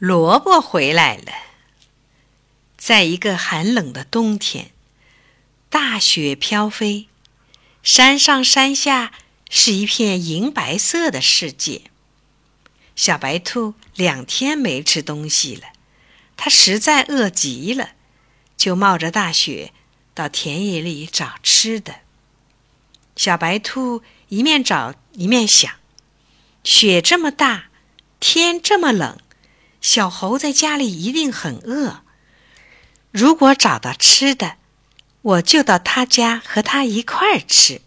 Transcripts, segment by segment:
萝卜回来了。在一个寒冷的冬天，大雪飘飞，山上山下是一片银白色的世界。小白兔两天没吃东西了，它实在饿极了，就冒着大雪到田野里找吃的。小白兔一面找一面想：雪这么大，天这么冷，小猴在家里一定很饿。如果找到吃的，我就到他家和他一块儿吃。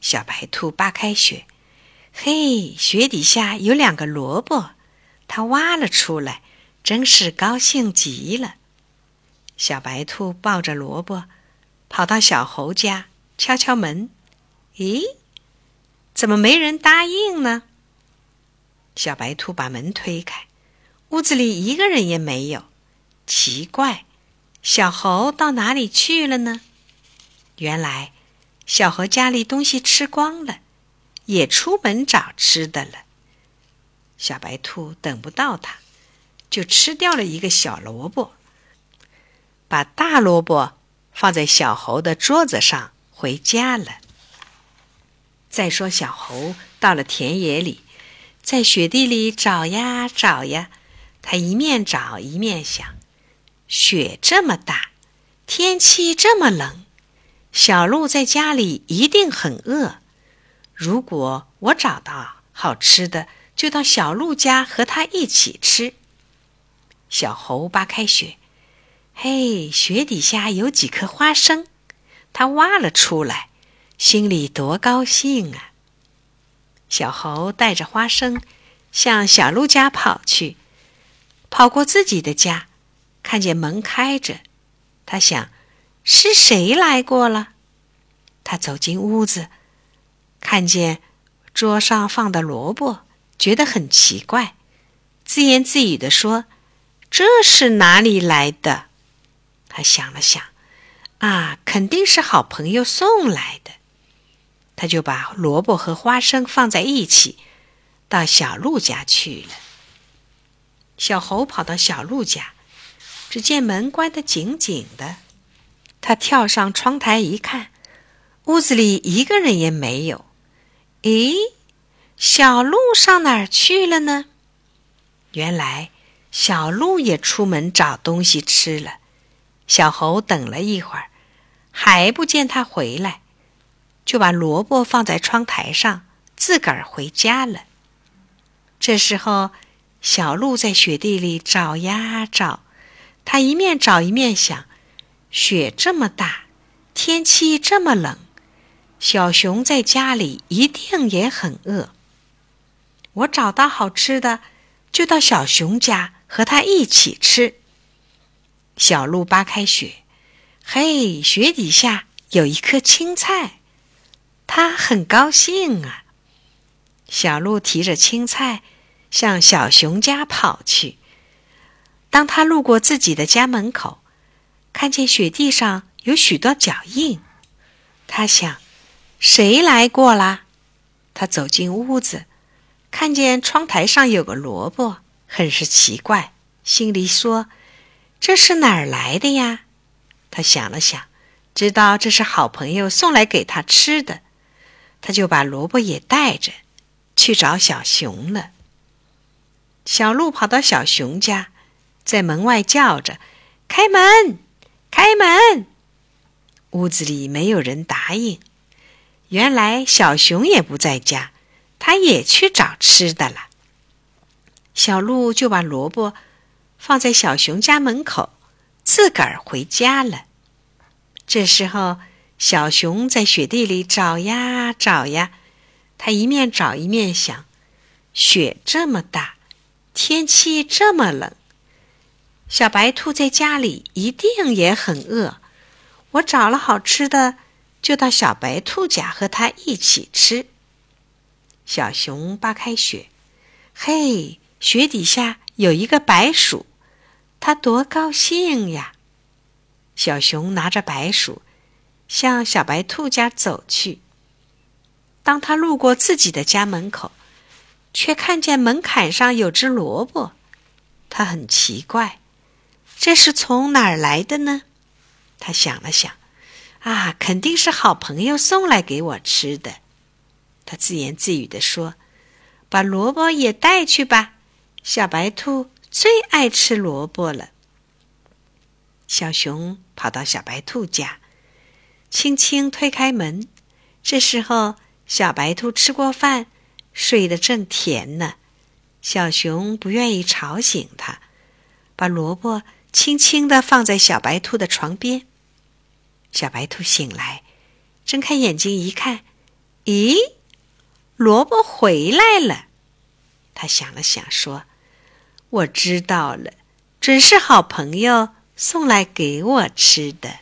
小白兔扒开雪。嘿，雪底下有两个萝卜，它挖了出来，真是高兴极了。小白兔抱着萝卜，跑到小猴家，敲敲门。咦，怎么没人答应呢？小白兔把门推开，屋子里一个人也没有。奇怪，小猴到哪里去了呢？原来，小猴家里东西吃光了。也出门找吃的了。小白兔等不到它，就吃掉了一个小萝卜，把大萝卜放在小猴的桌子上回家了。再说，小猴到了田野里，在雪地里找呀找呀，他一面找一面想：雪这么大，天气这么冷，小鹿在家里一定很饿。如果我找到好吃的，就到小鹿家和它一起吃。小猴扒开雪，嘿，雪底下有几颗花生，他挖了出来，心里多高兴啊！小猴带着花生向小鹿家跑去，跑过自己的家，看见门开着，他想是谁来过了？他走进屋子。看见桌上放的萝卜，觉得很奇怪，自言自语地说：“这是哪里来的？”他想了想，啊，肯定是好朋友送来的。他就把萝卜和花生放在一起，到小鹿家去了。小猴跑到小鹿家，只见门关得紧紧的。他跳上窗台一看，屋子里一个人也没有。咦，小鹿上哪儿去了呢？原来小鹿也出门找东西吃了。小猴等了一会儿，还不见它回来，就把萝卜放在窗台上，自个儿回家了。这时候，小鹿在雪地里找呀找，它一面找一面想：雪这么大，天气这么冷。小熊在家里一定也很饿。我找到好吃的，就到小熊家和他一起吃。小鹿扒开雪，嘿，雪底下有一颗青菜，它很高兴啊。小鹿提着青菜向小熊家跑去。当他路过自己的家门口，看见雪地上有许多脚印，他想。谁来过啦？他走进屋子，看见窗台上有个萝卜，很是奇怪，心里说：“这是哪儿来的呀？”他想了想，知道这是好朋友送来给他吃的，他就把萝卜也带着去找小熊了。小鹿跑到小熊家，在门外叫着：“开门，开门！”屋子里没有人答应。原来小熊也不在家，他也去找吃的了。小鹿就把萝卜放在小熊家门口，自个儿回家了。这时候，小熊在雪地里找呀找呀，他一面找一面想：雪这么大，天气这么冷，小白兔在家里一定也很饿。我找了好吃的。就到小白兔家和它一起吃。小熊扒开雪，嘿，雪底下有一个白鼠，它多高兴呀！小熊拿着白鼠向小白兔家走去。当他路过自己的家门口，却看见门槛上有只萝卜。他很奇怪，这是从哪儿来的呢？他想了想，啊，肯定是好朋友送来给我吃的。他自言自语地说：“把萝卜也带去吧，小白兔最爱吃萝卜了。”小熊跑到小白兔家，轻轻推开门。这时候，小白兔吃过饭，睡得正甜呢。小熊不愿意吵醒它，把萝卜轻轻地放在小白兔的床边。小白兔醒来，睁开眼睛一看，咦，萝卜回来了。他想了想，说：“我知道了，准是好朋友送来给我吃的。”